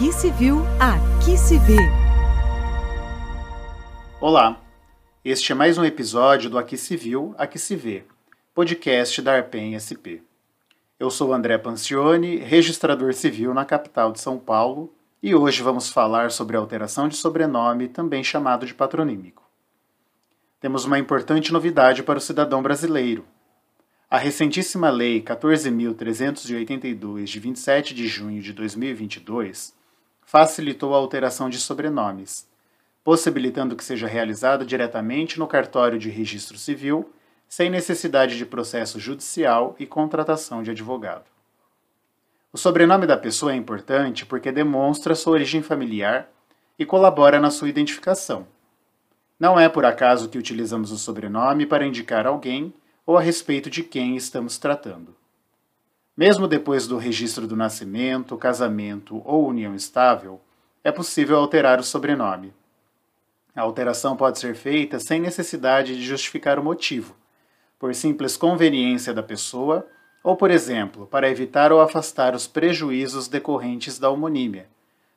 Aqui se viu, aqui se vê. Olá, este é mais um episódio do Aqui se viu, aqui se vê, podcast da Arpen SP. Eu sou André Pancione, registrador civil na capital de São Paulo, e hoje vamos falar sobre a alteração de sobrenome, também chamado de patronímico. Temos uma importante novidade para o cidadão brasileiro. A recentíssima Lei 14.382, de 27 de junho de 2022, facilitou a alteração de sobrenomes, possibilitando que seja realizada diretamente no cartório de registro civil, sem necessidade de processo judicial e contratação de advogado. O sobrenome da pessoa é importante porque demonstra sua origem familiar e colabora na sua identificação. Não é por acaso que utilizamos o sobrenome para indicar alguém ou a respeito de quem estamos tratando. Mesmo depois do registro do nascimento, casamento ou união estável, é possível alterar o sobrenome. A alteração pode ser feita sem necessidade de justificar o motivo, por simples conveniência da pessoa ou, por exemplo, para evitar ou afastar os prejuízos decorrentes da homonímia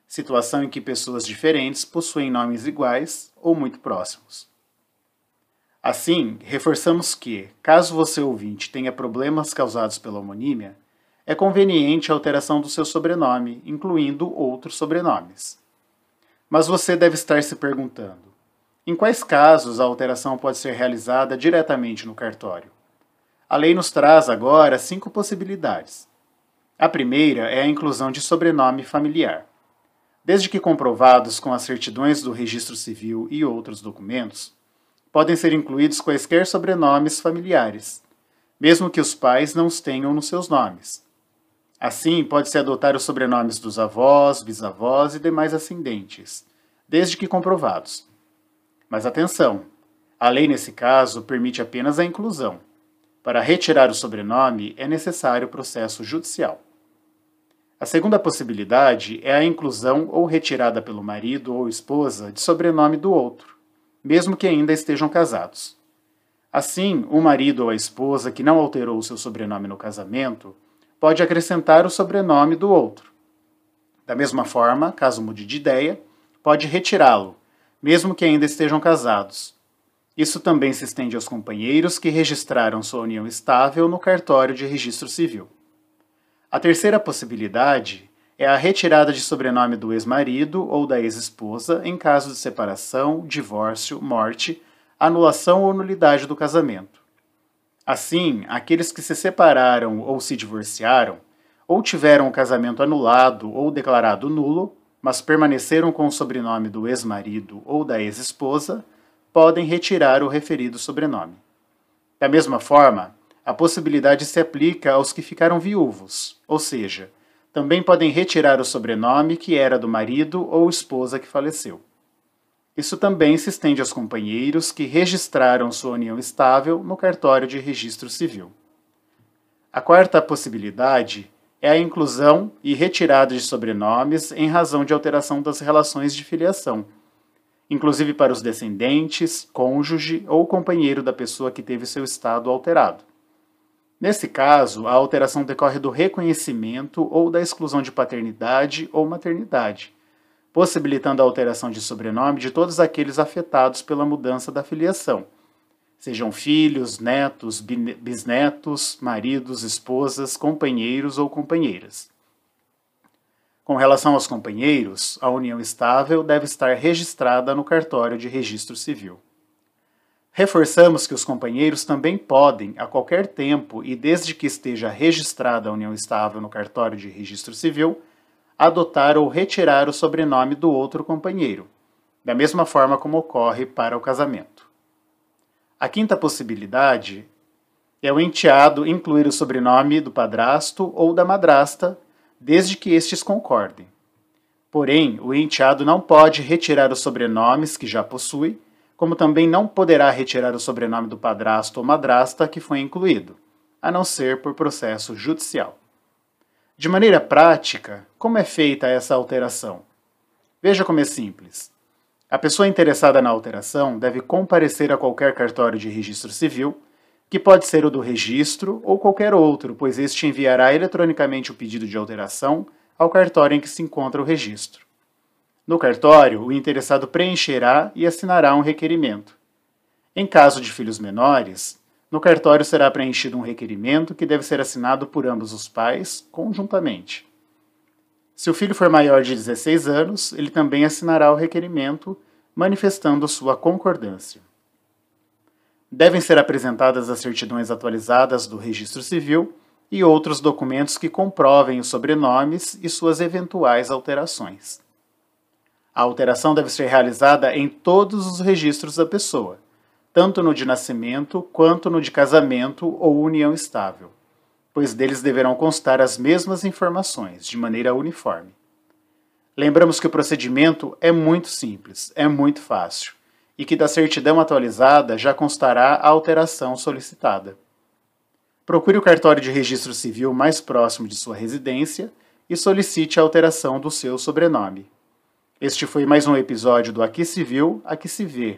situação em que pessoas diferentes possuem nomes iguais ou muito próximos. Assim, reforçamos que, caso você ouvinte tenha problemas causados pela homonímia, é conveniente a alteração do seu sobrenome, incluindo outros sobrenomes. Mas você deve estar se perguntando: em quais casos a alteração pode ser realizada diretamente no cartório? A lei nos traz agora cinco possibilidades. A primeira é a inclusão de sobrenome familiar. Desde que comprovados com as certidões do registro civil e outros documentos, podem ser incluídos quaisquer sobrenomes familiares, mesmo que os pais não os tenham nos seus nomes. Assim, pode-se adotar os sobrenomes dos avós, bisavós e demais ascendentes, desde que comprovados. Mas atenção! A lei, nesse caso, permite apenas a inclusão. Para retirar o sobrenome é necessário processo judicial. A segunda possibilidade é a inclusão ou retirada pelo marido ou esposa de sobrenome do outro, mesmo que ainda estejam casados. Assim, o marido ou a esposa que não alterou seu sobrenome no casamento pode acrescentar o sobrenome do outro. Da mesma forma, caso mude de ideia, pode retirá-lo, mesmo que ainda estejam casados. Isso também se estende aos companheiros que registraram sua união estável no cartório de registro civil. A terceira possibilidade é a retirada de sobrenome do ex-marido ou da ex-esposa em caso de separação, divórcio, morte, anulação ou nulidade do casamento. Assim, aqueles que se separaram ou se divorciaram, ou tiveram o casamento anulado ou declarado nulo, mas permaneceram com o sobrenome do ex-marido ou da ex-esposa, podem retirar o referido sobrenome. Da mesma forma, a possibilidade se aplica aos que ficaram viúvos, ou seja, também podem retirar o sobrenome que era do marido ou esposa que faleceu. Isso também se estende aos companheiros que registraram sua união estável no cartório de registro civil. A quarta possibilidade é a inclusão e retirada de sobrenomes em razão de alteração das relações de filiação, inclusive para os descendentes, cônjuge ou companheiro da pessoa que teve seu estado alterado. Nesse caso, a alteração decorre do reconhecimento ou da exclusão de paternidade ou maternidade, possibilitando a alteração de sobrenome de todos aqueles afetados pela mudança da filiação, sejam filhos, netos, bisnetos, maridos, esposas, companheiros ou companheiras. Com relação aos companheiros, a união estável deve estar registrada no cartório de registro civil. Reforçamos que os companheiros também podem, a qualquer tempo e desde que esteja registrada a união estável no cartório de registro civil, adotar ou retirar o sobrenome do outro companheiro, da mesma forma como ocorre para o casamento. A quinta possibilidade é o enteado incluir o sobrenome do padrasto ou da madrasta, desde que estes concordem. Porém, o enteado não pode retirar os sobrenomes que já possui como também não poderá retirar o sobrenome do padrasto ou madrasta que foi incluído, a não ser por processo judicial. De maneira prática, como é feita essa alteração? Veja como é simples. A pessoa interessada na alteração deve comparecer a qualquer cartório de registro civil, que pode ser o do registro ou qualquer outro, pois este enviará eletronicamente o pedido de alteração ao cartório em que se encontra o registro. No cartório, o interessado preencherá e assinará um requerimento. Em caso de filhos menores, no cartório será preenchido um requerimento que deve ser assinado por ambos os pais conjuntamente. Se o filho for maior de 16 anos, ele também assinará o requerimento, manifestando sua concordância. Devem ser apresentadas as certidões atualizadas do Registro Civil e outros documentos que comprovem os sobrenomes e suas eventuais alterações. A alteração deve ser realizada em todos os registros da pessoa, tanto no de nascimento quanto no de casamento ou união estável pois deles deverão constar as mesmas informações, de maneira uniforme. Lembramos que o procedimento é muito simples, é muito fácil, e que da certidão atualizada já constará a alteração solicitada. Procure o cartório de registro civil mais próximo de sua residência e solicite a alteração do seu sobrenome. Este foi mais um episódio do Aqui Civil, Aqui Se Vê,